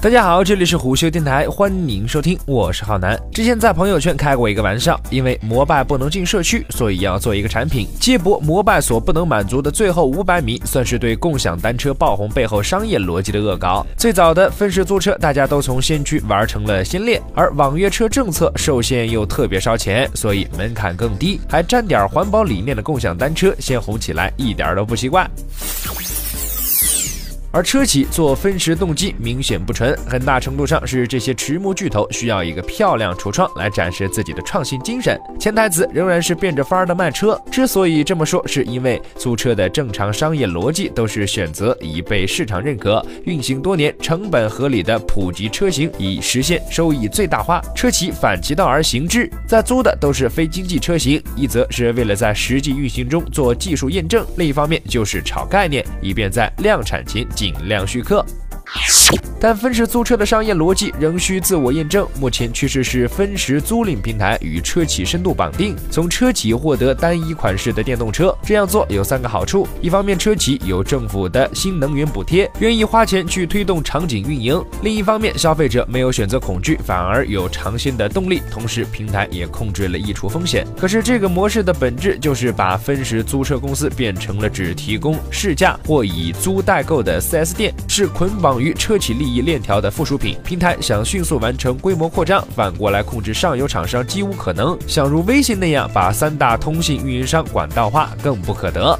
大家好，这里是虎嗅电台，欢迎收听，我是浩南。之前在朋友圈开过一个玩笑，因为摩拜不能进社区，所以要做一个产品，接驳摩拜所不能满足的最后五百米，算是对共享单车爆红背后商业逻辑的恶搞。最早的分时租车，大家都从先驱玩成了先烈，而网约车政策受限又特别烧钱，所以门槛更低，还沾点环保理念的共享单车先红起来，一点都不奇怪。而车企做分时动机明显不纯，很大程度上是这些迟暮巨头需要一个漂亮橱窗来展示自己的创新精神。潜台词仍然是变着法儿的卖车。之所以这么说，是因为租车的正常商业逻辑都是选择已被市场认可、运行多年、成本合理的普及车型，以实现收益最大化。车企反其道而行之，在租的都是非经济车型，一则是为了在实际运行中做技术验证，另一方面就是炒概念，以便在量产前。尽量续课。但分时租车的商业逻辑仍需自我验证。目前趋势是分时租赁平台与车企深度绑定，从车企获得单一款式的电动车。这样做有三个好处：一方面，车企有政府的新能源补贴，愿意花钱去推动场景运营；另一方面，消费者没有选择恐惧，反而有尝鲜的动力。同时，平台也控制了溢出风险。可是，这个模式的本质就是把分时租车公司变成了只提供试驾或以租代购的 4S 店，是捆绑于车企利益。链条的附属品平台想迅速完成规模扩张，反过来控制上游厂商几无可能。想如微信那样把三大通信运营商管道化，更不可得。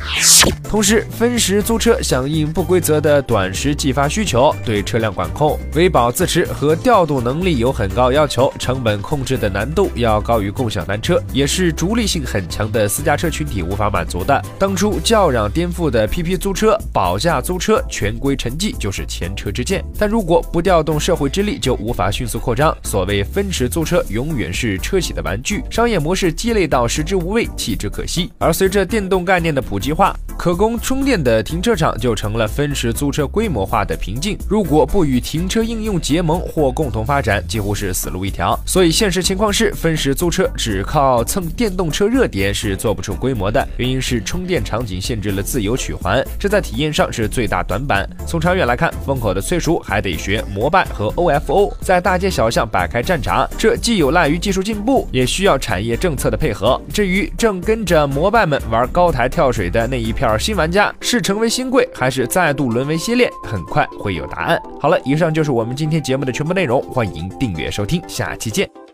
同时，分时租车响应不规则的短时寄发需求，对车辆管控、维保自持和调度能力有很高要求，成本控制的难度要高于共享单车，也是逐利性很强的私家车群体无法满足的。当初叫嚷颠覆的 PP 租车、保价租车全规成绩就是前车之鉴。但如如果不调动社会之力，就无法迅速扩张。所谓分时租车，永远是车企的玩具，商业模式鸡肋到食之无味，弃之可惜。而随着电动概念的普及化，可供充电的停车场就成了分时租车规模化的瓶颈。如果不与停车应用结盟或共同发展，几乎是死路一条。所以现实情况是，分时租车只靠蹭电动车热点是做不出规模的。原因是充电场景限制了自由取还，这在体验上是最大短板。从长远来看，风口的催熟还得学摩拜和 OFO，在大街小巷摆开战场。这既有赖于技术进步，也需要产业政策的配合。至于正跟着摩拜们玩高台跳水的那一片。新玩家是成为新贵，还是再度沦为新恋？很快会有答案。好了，以上就是我们今天节目的全部内容，欢迎订阅收听，下期见。